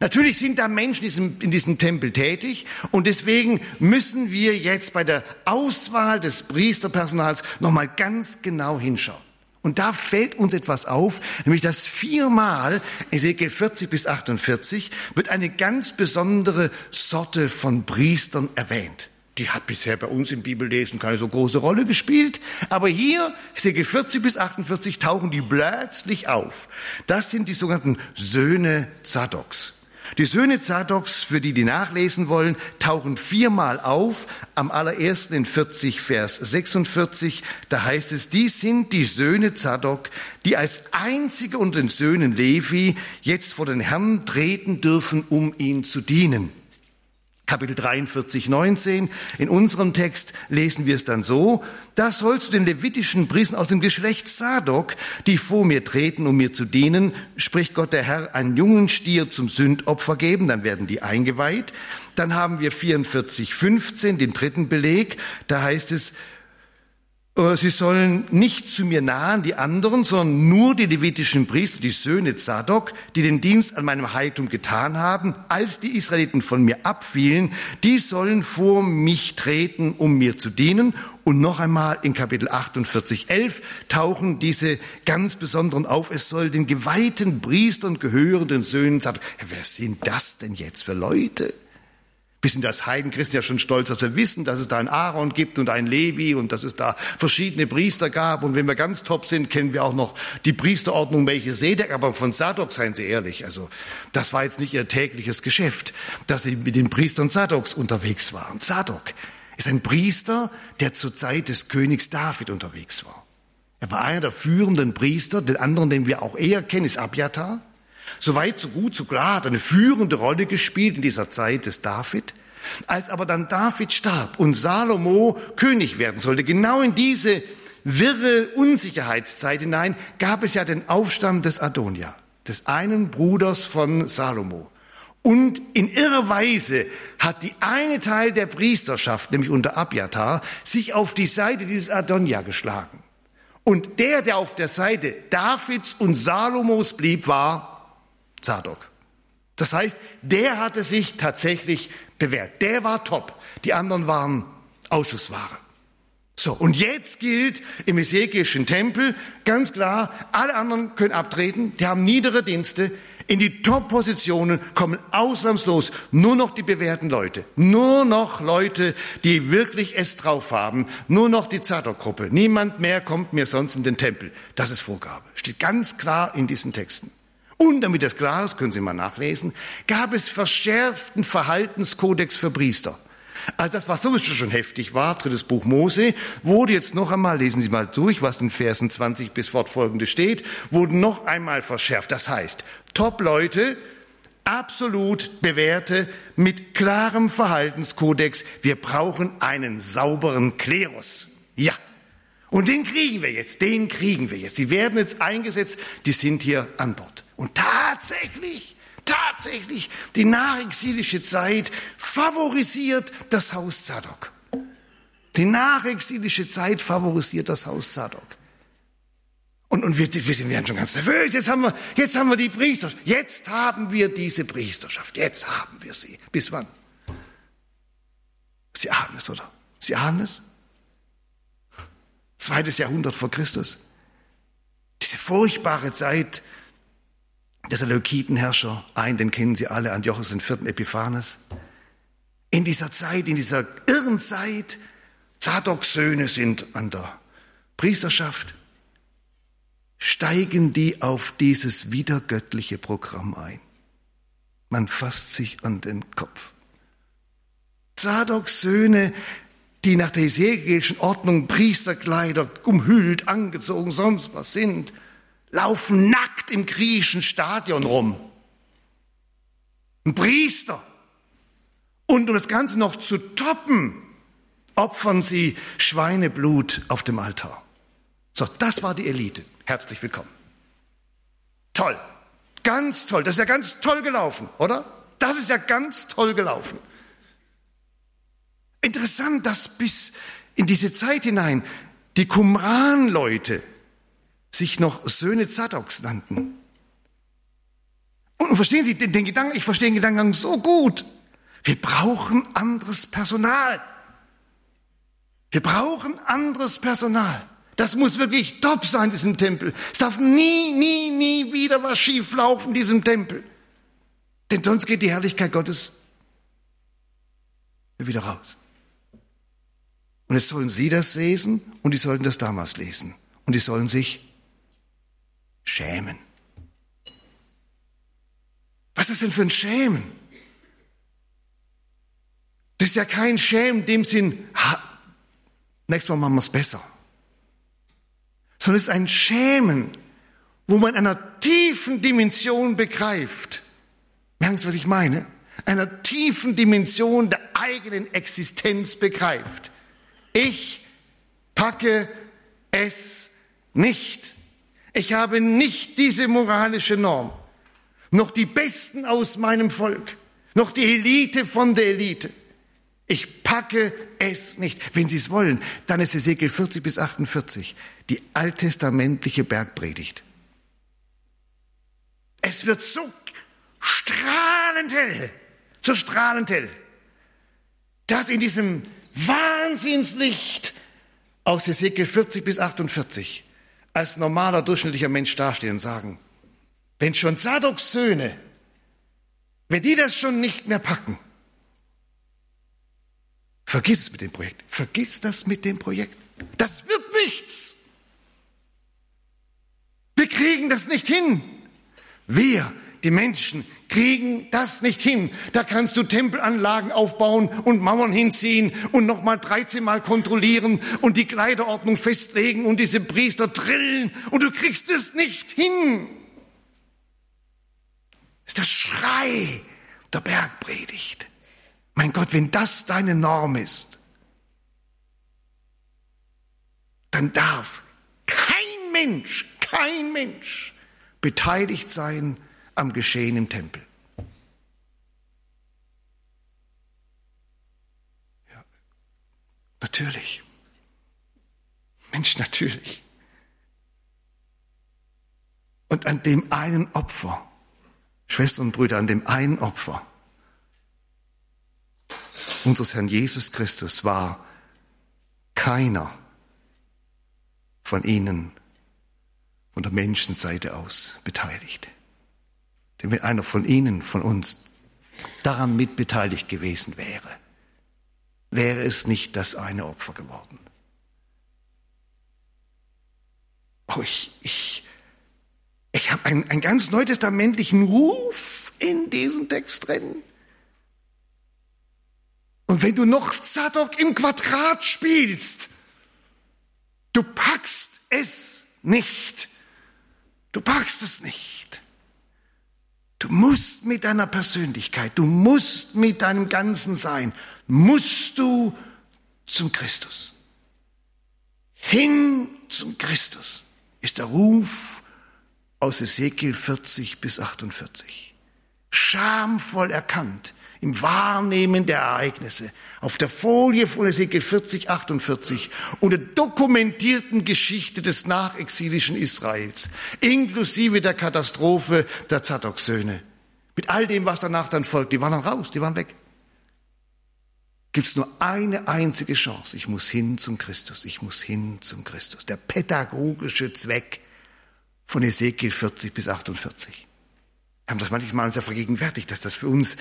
Natürlich sind da Menschen in diesem, in diesem Tempel tätig und deswegen müssen wir jetzt bei der Auswahl des Priesterpersonals nochmal ganz genau hinschauen. Und da fällt uns etwas auf, nämlich dass viermal, Ezekiel 40 bis 48, wird eine ganz besondere Sorte von Priestern erwähnt die hat bisher bei uns im Bibellesen keine so große Rolle gespielt. Aber hier, Säge 40 bis 48, tauchen die plötzlich auf. Das sind die sogenannten Söhne Zadoks. Die Söhne Zadoks, für die, die nachlesen wollen, tauchen viermal auf. Am allerersten in 40, Vers 46, da heißt es, dies sind die Söhne Zadok, die als einzige unter den Söhnen Levi jetzt vor den Herrn treten dürfen, um ihn zu dienen. Kapitel 43, 19. In unserem Text lesen wir es dann so, da sollst du den levitischen Priestern aus dem Geschlecht Sadok, die vor mir treten, um mir zu dienen, spricht Gott der Herr, einen jungen Stier zum Sündopfer geben, dann werden die eingeweiht. Dann haben wir 44, 15, den dritten Beleg, da heißt es, Sie sollen nicht zu mir nahen, die anderen, sondern nur die levitischen Priester, die Söhne Zadok, die den Dienst an meinem Heiligtum getan haben, als die Israeliten von mir abfielen, die sollen vor mich treten, um mir zu dienen. Und noch einmal in Kapitel 48, 11 tauchen diese ganz besonderen auf. Es soll den geweihten Priestern gehörenden Söhnen Zadok. Wer sind das denn jetzt für Leute? Wir sind als Heidenchristen ja schon stolz, dass wir wissen, dass es da einen Aaron gibt und einen Levi und dass es da verschiedene Priester gab. Und wenn wir ganz top sind, kennen wir auch noch die Priesterordnung Melchisedek. Aber von Sadok, seien Sie ehrlich, also das war jetzt nicht Ihr tägliches Geschäft, dass Sie mit den Priestern Sadoks unterwegs waren. Sadok ist ein Priester, der zur Zeit des Königs David unterwegs war. Er war einer der führenden Priester. Den anderen, den wir auch eher kennen, ist Abjatar. So weit, so gut, so klar, hat eine führende Rolle gespielt in dieser Zeit des David. Als aber dann David starb und Salomo König werden sollte, genau in diese wirre Unsicherheitszeit hinein, gab es ja den Aufstand des Adonia, des einen Bruders von Salomo. Und in irrer Weise hat die eine Teil der Priesterschaft, nämlich unter Abjatar, sich auf die Seite dieses Adonia geschlagen. Und der, der auf der Seite Davids und Salomos blieb, war Zadok. Das heißt, der hatte sich tatsächlich bewährt. Der war top. Die anderen waren Ausschussware. So, und jetzt gilt im Ezekielischen Tempel ganz klar, alle anderen können abtreten, die haben niedere Dienste. In die Top-Positionen kommen ausnahmslos nur noch die bewährten Leute. Nur noch Leute, die wirklich es drauf haben. Nur noch die Zadok-Gruppe. Niemand mehr kommt mir sonst in den Tempel. Das ist Vorgabe. Steht ganz klar in diesen Texten. Und damit das klar ist, können Sie mal nachlesen, gab es verschärften Verhaltenskodex für Priester. Also das, was sowieso schon heftig war, drittes Buch Mose, wurde jetzt noch einmal, lesen Sie mal durch, was in Versen 20 bis fortfolgende steht, wurde noch einmal verschärft. Das heißt, Top-Leute, absolut bewährte, mit klarem Verhaltenskodex, wir brauchen einen sauberen Klerus. Ja. Und den kriegen wir jetzt, den kriegen wir jetzt. Die werden jetzt eingesetzt, die sind hier an Bord. Und tatsächlich, tatsächlich, die nachexilische Zeit favorisiert das Haus Zadok. Die nachexilische Zeit favorisiert das Haus Zadok. Und, und wir, wir sind werden schon ganz nervös. Jetzt haben wir, jetzt haben wir die Priesterschaft. Jetzt haben wir diese Priesterschaft. Jetzt haben wir sie. Bis wann? Sie ahnen es, oder? Sie ahnen es? Zweites Jahrhundert vor Christus. Diese furchtbare Zeit der Seleukitenherrscher, ein, den kennen Sie alle, Antiochus IV. Epiphanes. In dieser Zeit, in dieser irren Zeit, Zadoks Söhne sind an der Priesterschaft, steigen die auf dieses wiedergöttliche Programm ein. Man fasst sich an den Kopf. Zadoks Söhne, die nach der ezekielischen Ordnung Priesterkleider umhüllt, angezogen, sonst was sind, laufen nackt im griechischen Stadion rum. Ein Priester. Und um das Ganze noch zu toppen, opfern sie Schweineblut auf dem Altar. So, das war die Elite. Herzlich willkommen. Toll. Ganz toll. Das ist ja ganz toll gelaufen, oder? Das ist ja ganz toll gelaufen. Interessant, dass bis in diese Zeit hinein die Qumran-Leute sich noch Söhne Zadoks nannten. Und verstehen Sie den, den Gedanken, ich verstehe den Gedanken so gut. Wir brauchen anderes Personal. Wir brauchen anderes Personal. Das muss wirklich top sein, in diesem Tempel. Es darf nie, nie, nie wieder was schief laufen diesem Tempel. Denn sonst geht die Herrlichkeit Gottes wieder raus. Und jetzt sollen Sie das lesen und die sollten das damals lesen. Und die sollen sich schämen. Was ist denn für ein Schämen? Das ist ja kein Schämen dem Sinn, ha, nächstes Mal machen wir es besser. Sondern es ist ein Schämen, wo man einer tiefen Dimension begreift. Merken Sie, was ich meine? Einer tiefen Dimension der eigenen Existenz begreift. Ich packe es nicht. Ich habe nicht diese moralische Norm. Noch die Besten aus meinem Volk. Noch die Elite von der Elite. Ich packe es nicht. Wenn Sie es wollen, dann ist Ezekiel 40 bis 48 die alttestamentliche Bergpredigt. Es wird so strahlend hell, so strahlend hell, dass in diesem Wahnsinnslicht aus Ezekiel 40 bis 48 als normaler, durchschnittlicher Mensch dastehen und sagen, wenn schon Sadoks Söhne, wenn die das schon nicht mehr packen, Vergiss es mit dem Projekt. Vergiss das mit dem Projekt. Das wird nichts. Wir kriegen das nicht hin. Wir, die Menschen, kriegen das nicht hin. Da kannst du Tempelanlagen aufbauen und Mauern hinziehen und nochmal 13 Mal kontrollieren und die Kleiderordnung festlegen und diese Priester drillen und du kriegst es nicht hin. Das ist der Schrei der Bergpredigt. Mein Gott, wenn das deine Norm ist, dann darf kein Mensch, kein Mensch beteiligt sein am Geschehen im Tempel. Ja, natürlich. Mensch, natürlich. Und an dem einen Opfer, Schwestern und Brüder, an dem einen Opfer unseres Herrn Jesus Christus war keiner von ihnen von der Menschenseite aus beteiligt. Wenn einer von Ihnen, von uns, daran mitbeteiligt gewesen wäre, wäre es nicht das eine Opfer geworden. Oh, ich, ich, ich habe einen, einen ganz neutestamentlichen Ruf in diesem Text drin. Und wenn du noch Zadok im Quadrat spielst, du packst es nicht. Du packst es nicht. Du musst mit deiner Persönlichkeit, du musst mit deinem ganzen Sein, musst du zum Christus. Hin zum Christus ist der Ruf aus Ezekiel 40 bis 48. Schamvoll erkannt im Wahrnehmen der Ereignisse auf der Folie von Ezekiel 40, 48 und der dokumentierten Geschichte des nachexilischen Israels, inklusive der Katastrophe der Zadok-Söhne. Mit all dem, was danach dann folgt, die waren dann raus, die waren weg. Gibt es nur eine einzige Chance. Ich muss hin zum Christus, ich muss hin zum Christus. Der pädagogische Zweck von Ezekiel 40 bis 48. Wir haben das manchmal uns ja vergegenwärtigt, dass das für uns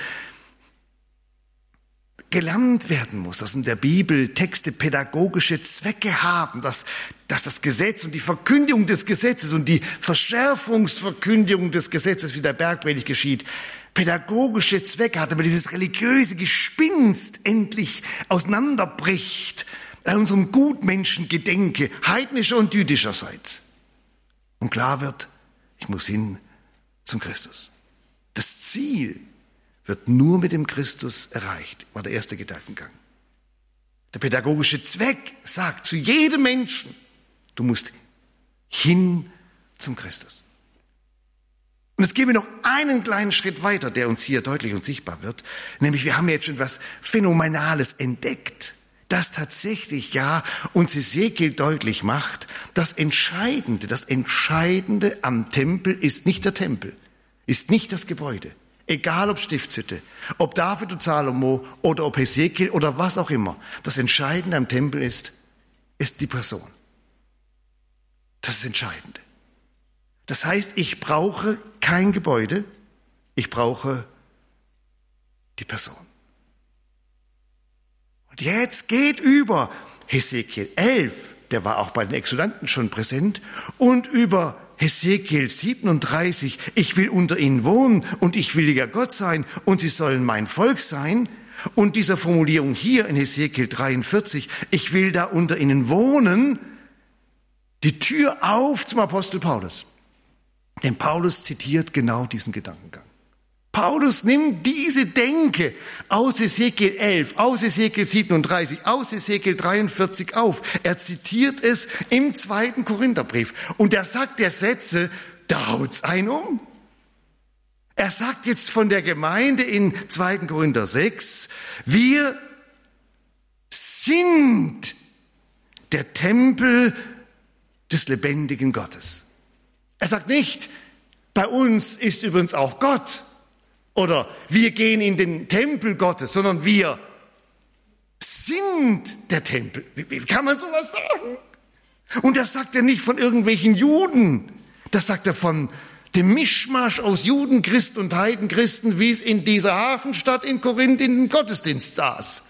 gelernt werden muss, dass in der Bibel Texte pädagogische Zwecke haben, dass, dass das Gesetz und die Verkündigung des Gesetzes und die Verschärfungsverkündigung des Gesetzes, wie der Bergpredigt geschieht, pädagogische Zwecke hat, aber dieses religiöse Gespinst endlich auseinanderbricht an unserem Gutmenschengedenke, heidnischer und jüdischerseits. Und klar wird, ich muss hin zum Christus. Das Ziel wird nur mit dem Christus erreicht, war der erste Gedankengang. Der pädagogische Zweck sagt zu jedem Menschen, du musst hin zum Christus. Und es gehen wir noch einen kleinen Schritt weiter, der uns hier deutlich und sichtbar wird, nämlich wir haben jetzt schon was Phänomenales entdeckt, das tatsächlich ja uns Ezekiel deutlich macht, das Entscheidende, das Entscheidende am Tempel ist nicht der Tempel, ist nicht das Gebäude, Egal ob Stiftshütte, ob David und Salomo oder ob Hesekiel oder was auch immer. Das Entscheidende am Tempel ist, ist die Person. Das ist das Entscheidende. Das heißt, ich brauche kein Gebäude, ich brauche die Person. Und jetzt geht über Hesekiel 11, der war auch bei den Exulanten schon präsent, und über Hesekiel 37, ich will unter ihnen wohnen und ich will ihr Gott sein und sie sollen mein Volk sein. Und dieser Formulierung hier in Hesekiel 43, ich will da unter ihnen wohnen, die Tür auf zum Apostel Paulus. Denn Paulus zitiert genau diesen Gedankengang. Paulus nimmt diese Denke aus Ezekiel 11, aus Ezekiel 37, aus Ezekiel 43 auf. Er zitiert es im zweiten Korintherbrief. Und er sagt der Sätze, da haut's ein um. Er sagt jetzt von der Gemeinde in 2. Korinther 6, wir sind der Tempel des lebendigen Gottes. Er sagt nicht, bei uns ist übrigens auch Gott oder wir gehen in den Tempel Gottes, sondern wir sind der Tempel. Wie kann man sowas sagen? Und das sagt er nicht von irgendwelchen Juden, das sagt er von dem Mischmasch aus Juden, Christen und Heidenchristen, wie es in dieser Hafenstadt in Korinth in dem Gottesdienst saß.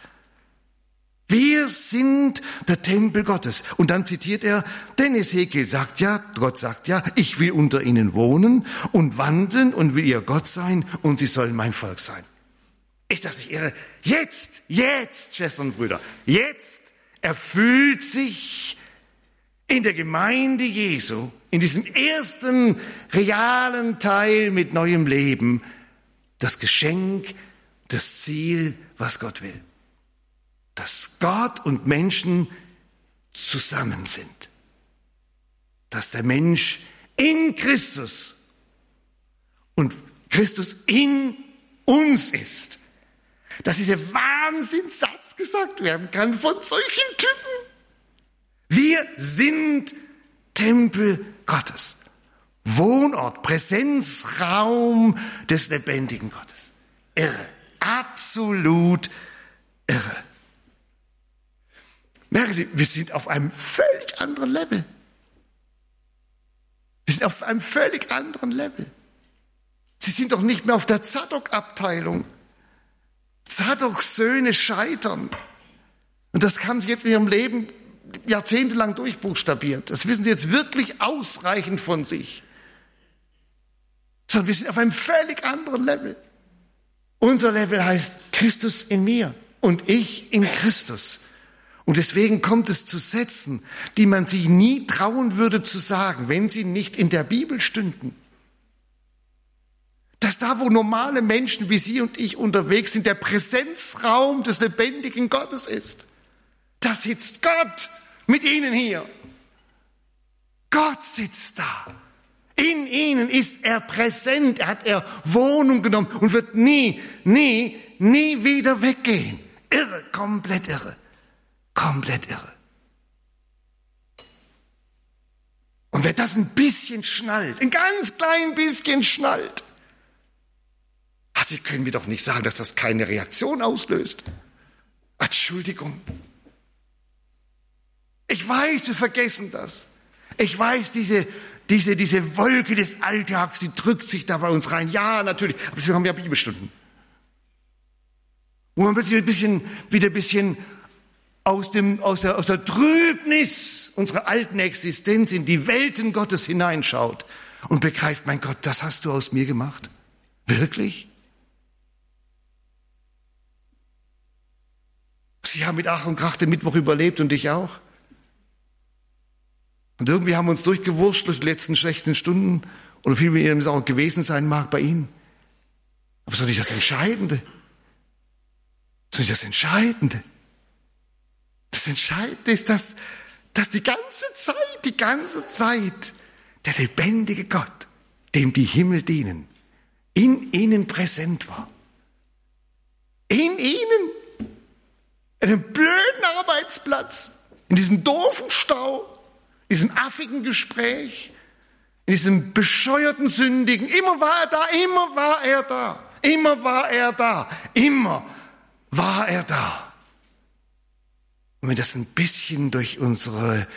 Wir sind der Tempel Gottes. Und dann zitiert er, denn Ezekiel sagt ja, Gott sagt ja, ich will unter ihnen wohnen und wandeln und will ihr Gott sein und sie sollen mein Volk sein. Ist das nicht irre? Jetzt, jetzt, Schwestern und Brüder, jetzt erfüllt sich in der Gemeinde Jesu, in diesem ersten realen Teil mit neuem Leben, das Geschenk, das Ziel, was Gott will dass Gott und Menschen zusammen sind. Dass der Mensch in Christus und Christus in uns ist. Dass dieser Wahnsinnssatz gesagt werden kann von solchen Typen. Wir sind Tempel Gottes. Wohnort, Präsenzraum des lebendigen Gottes. Irre. Absolut irre. Merken Sie, wir sind auf einem völlig anderen Level. Wir sind auf einem völlig anderen Level. Sie sind doch nicht mehr auf der Zadok-Abteilung. Zadoks Söhne scheitern. Und das haben sie jetzt in ihrem Leben jahrzehntelang durchbuchstabiert. Das wissen sie jetzt wirklich ausreichend von sich. Sondern wir sind auf einem völlig anderen Level. Unser Level heißt Christus in mir und ich in Christus. Und deswegen kommt es zu Sätzen, die man sich nie trauen würde zu sagen, wenn sie nicht in der Bibel stünden. Dass da, wo normale Menschen wie Sie und ich unterwegs sind, der Präsenzraum des lebendigen Gottes ist. Da sitzt Gott mit Ihnen hier. Gott sitzt da. In Ihnen ist er präsent. Er hat er Wohnung genommen und wird nie, nie, nie wieder weggehen. Irre, komplett irre. Komplett irre. Und wer das ein bisschen schnallt, ein ganz klein bisschen schnallt, ach, Sie können mir doch nicht sagen, dass das keine Reaktion auslöst. Entschuldigung. Ich weiß, wir vergessen das. Ich weiß, diese, diese, diese Wolke des Alltags, die drückt sich da bei uns rein. Ja, natürlich. Aber wir haben ja Bibelstunden. Wo man plötzlich ein bisschen, wieder ein bisschen aus, dem, aus, der, aus der Trübnis unserer alten Existenz in die Welten Gottes hineinschaut und begreift, mein Gott, das hast du aus mir gemacht? Wirklich? Sie haben mit Ach und Krach den Mittwoch überlebt und ich auch. Und irgendwie haben wir uns durchgewurscht durch die letzten schlechten Stunden oder viel mehr es auch gewesen sein mag bei Ihnen. Aber das ist doch nicht das Entscheidende. Das ist nicht das Entscheidende. Das Entscheidende ist, dass, dass die ganze Zeit, die ganze Zeit der lebendige Gott, dem die Himmel dienen, in ihnen präsent war. In ihnen. In einem blöden Arbeitsplatz, in diesem doofen Stau, in diesem affigen Gespräch, in diesem bescheuerten Sündigen. Immer war er da, immer war er da, immer war er da, immer war er da. Und wenn das ein bisschen durch unsere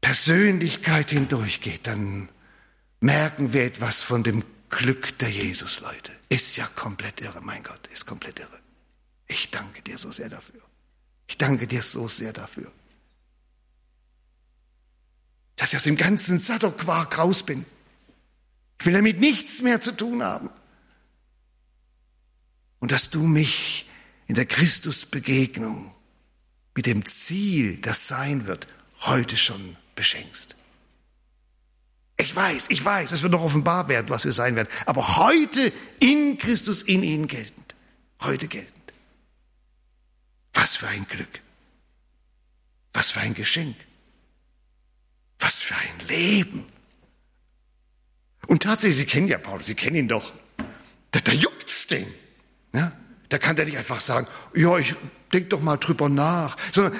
Persönlichkeit hindurchgeht, dann merken wir etwas von dem Glück der Jesus, Leute. Ist ja komplett irre, mein Gott, ist komplett irre. Ich danke dir so sehr dafür. Ich danke dir so sehr dafür. Dass ich aus dem ganzen Sadok-Quark raus bin. Ich will damit nichts mehr zu tun haben. Und dass du mich in der Christusbegegnung mit dem Ziel, das sein wird, heute schon beschenkst. Ich weiß, ich weiß, es wird noch offenbar werden, was wir sein werden, aber heute in Christus, in ihnen geltend. Heute geltend. Was für ein Glück. Was für ein Geschenk. Was für ein Leben. Und tatsächlich, Sie kennen ja Paulus, Sie kennen ihn doch. Da, da juckt's den. Ja? Da kann der nicht einfach sagen, ja, ich denk doch mal drüber nach. Sondern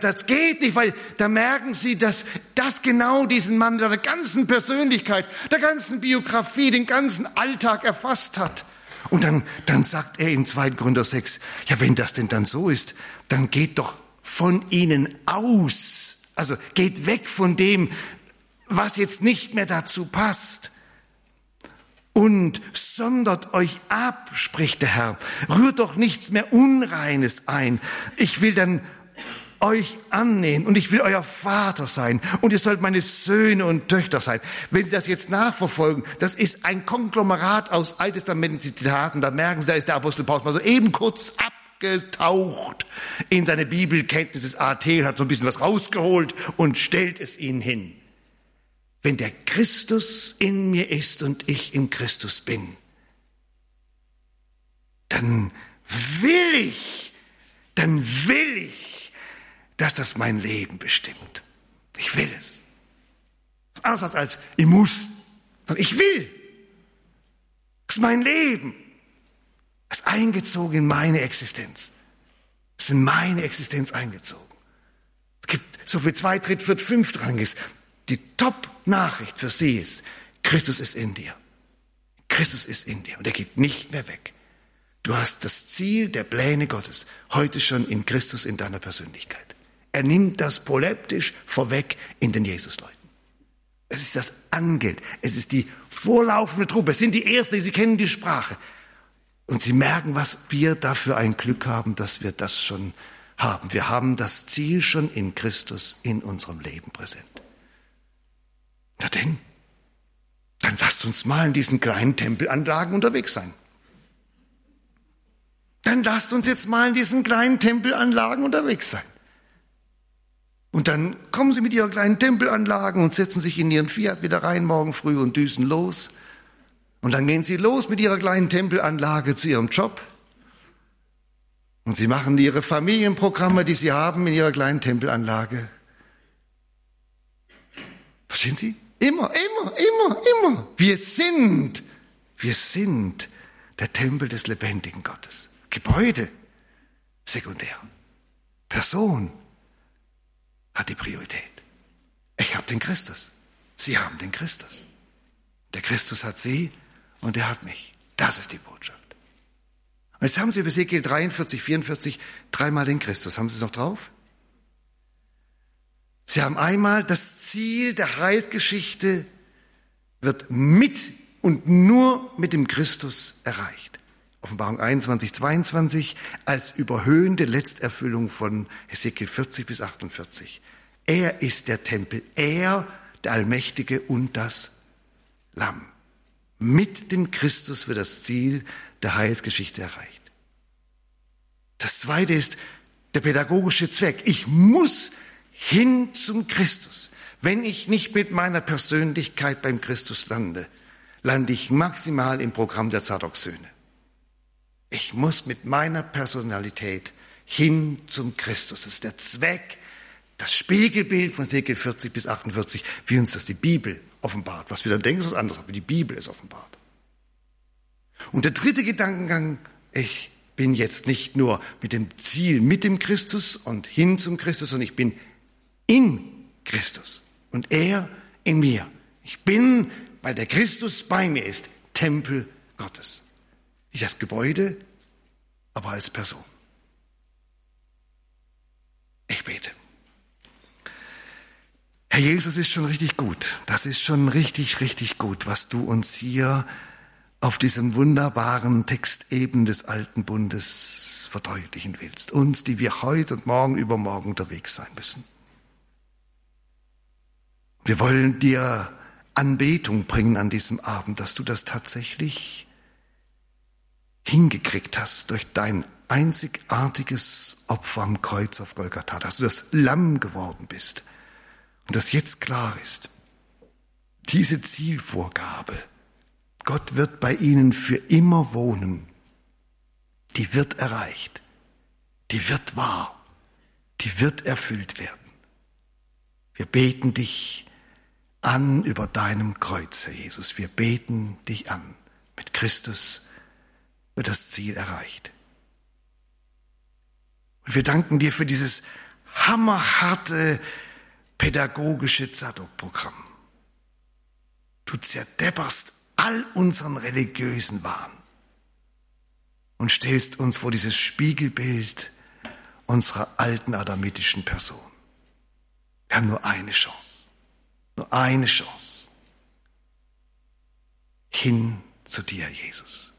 das geht nicht, weil da merken Sie, dass das genau diesen Mann der ganzen Persönlichkeit, der ganzen Biografie, den ganzen Alltag erfasst hat. Und dann, dann sagt er in 2. Gründer 6, ja, wenn das denn dann so ist, dann geht doch von ihnen aus. Also geht weg von dem, was jetzt nicht mehr dazu passt. Und sondert euch ab, spricht der Herr. Rührt doch nichts mehr Unreines ein. Ich will dann euch annehmen und ich will euer Vater sein und ihr sollt meine Söhne und Töchter sein. Wenn Sie das jetzt nachverfolgen, das ist ein Konglomerat aus alttestamentlichen Zitaten, da merken Sie, da ist der Apostel Paulus mal so eben kurz abgetaucht in seine Bibelkenntnis des AT, hat so ein bisschen was rausgeholt und stellt es ihnen hin. Wenn der Christus in mir ist und ich in Christus bin, dann will ich, dann will ich dass das mein Leben bestimmt. Ich will es. Das ist anders als ich muss, sondern ich will. Das ist mein Leben. Das ist eingezogen in meine Existenz. Das ist in meine Existenz eingezogen. Es gibt so viel zwei, dritt, viert, fünf ist. Die Top-Nachricht für sie ist, Christus ist in dir. Christus ist in dir und er geht nicht mehr weg. Du hast das Ziel der Pläne Gottes heute schon in Christus in deiner Persönlichkeit. Er nimmt das proleptisch vorweg in den Jesusleuten. Es ist das Angeld, es ist die vorlaufende Truppe, es sind die Ersten, sie kennen die Sprache. Und sie merken, was wir dafür ein Glück haben, dass wir das schon haben. Wir haben das Ziel schon in Christus in unserem Leben präsent. Na denn, dann lasst uns mal in diesen kleinen Tempelanlagen unterwegs sein. Dann lasst uns jetzt mal in diesen kleinen Tempelanlagen unterwegs sein. Und dann kommen sie mit ihren kleinen Tempelanlagen und setzen sich in ihren Fiat wieder rein morgen früh und düsen los. Und dann gehen sie los mit ihrer kleinen Tempelanlage zu ihrem Job. Und sie machen ihre Familienprogramme, die sie haben in ihrer kleinen Tempelanlage. Verstehen Sie? Immer, immer, immer, immer. Wir sind, wir sind der Tempel des lebendigen Gottes. Gebäude, sekundär. Person, hat die Priorität. Ich habe den Christus. Sie haben den Christus. Der Christus hat Sie und er hat mich. Das ist die Botschaft. Und jetzt haben Sie über Ezekiel 43, 44 dreimal den Christus. Haben Sie es noch drauf? Sie haben einmal das Ziel der Heilgeschichte wird mit und nur mit dem Christus erreicht. Offenbarung 21, 22 als überhöhende Letzterfüllung von Hesekiel 40 bis 48. Er ist der Tempel, er, der Allmächtige und das Lamm. Mit dem Christus wird das Ziel der Heilsgeschichte erreicht. Das zweite ist der pädagogische Zweck. Ich muss hin zum Christus. Wenn ich nicht mit meiner Persönlichkeit beim Christus lande, lande ich maximal im Programm der Zadok-Söhne. Ich muss mit meiner Personalität hin zum Christus. Das ist der Zweck, das Spiegelbild von Ezekiel 40 bis 48, wie uns das die Bibel offenbart. Was wir dann denken, ist was anderes, aber die Bibel ist offenbart. Und der dritte Gedankengang, ich bin jetzt nicht nur mit dem Ziel mit dem Christus und hin zum Christus, sondern ich bin in Christus und er in mir. Ich bin, weil der Christus bei mir ist, Tempel Gottes. Nicht als Gebäude, aber als Person. Ich bete. Herr Jesus ist schon richtig gut. Das ist schon richtig, richtig gut, was du uns hier auf diesem wunderbaren Text eben des alten Bundes verdeutlichen willst. Uns, die wir heute und morgen übermorgen unterwegs sein müssen. Wir wollen dir Anbetung bringen an diesem Abend, dass du das tatsächlich hingekriegt hast durch dein einzigartiges Opfer am Kreuz auf Golgatha, dass du das Lamm geworden bist und dass jetzt klar ist, diese Zielvorgabe, Gott wird bei ihnen für immer wohnen, die wird erreicht, die wird wahr, die wird erfüllt werden. Wir beten dich an über deinem Kreuz, Herr Jesus. Wir beten dich an mit Christus wird das Ziel erreicht. Und wir danken dir für dieses hammerharte pädagogische Zadok-Programm. Du zerdepperst all unseren religiösen Wahn und stellst uns vor dieses Spiegelbild unserer alten adamitischen Person. Wir haben nur eine Chance, nur eine Chance, hin zu dir, Jesus.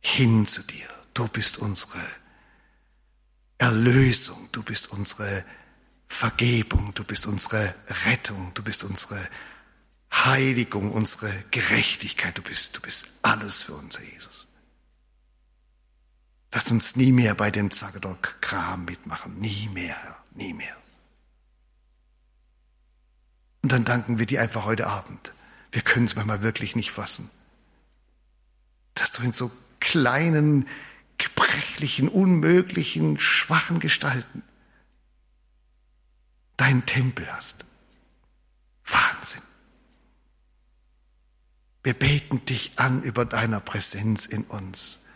Hin zu dir. Du bist unsere Erlösung, du bist unsere Vergebung, du bist unsere Rettung, du bist unsere Heiligung, unsere Gerechtigkeit, du bist, du bist alles für uns, Jesus. Lass uns nie mehr bei dem Zagadok-Kram mitmachen, nie mehr, nie mehr. Und dann danken wir dir einfach heute Abend. Wir können es manchmal wirklich nicht fassen. Dass du in so kleinen, gebrechlichen, unmöglichen, schwachen Gestalten deinen Tempel hast. Wahnsinn. Wir beten dich an über deiner Präsenz in uns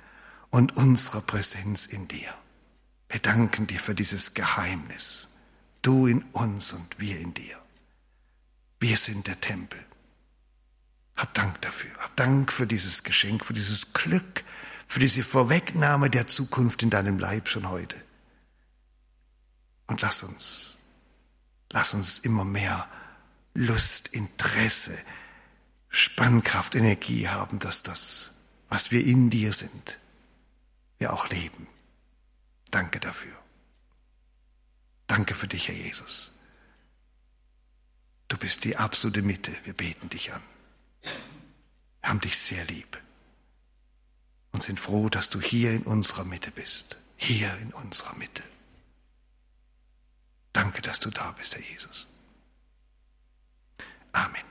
und unserer Präsenz in dir. Wir danken dir für dieses Geheimnis. Du in uns und wir in dir. Wir sind der Tempel. Hab Dank dafür. Hab Dank für dieses Geschenk, für dieses Glück, für diese Vorwegnahme der Zukunft in deinem Leib schon heute. Und lass uns, lass uns immer mehr Lust, Interesse, Spannkraft, Energie haben, dass das, was wir in dir sind, wir auch leben. Danke dafür. Danke für dich, Herr Jesus. Du bist die absolute Mitte. Wir beten dich an. Wir haben dich sehr lieb und sind froh, dass du hier in unserer Mitte bist. Hier in unserer Mitte. Danke, dass du da bist, Herr Jesus. Amen.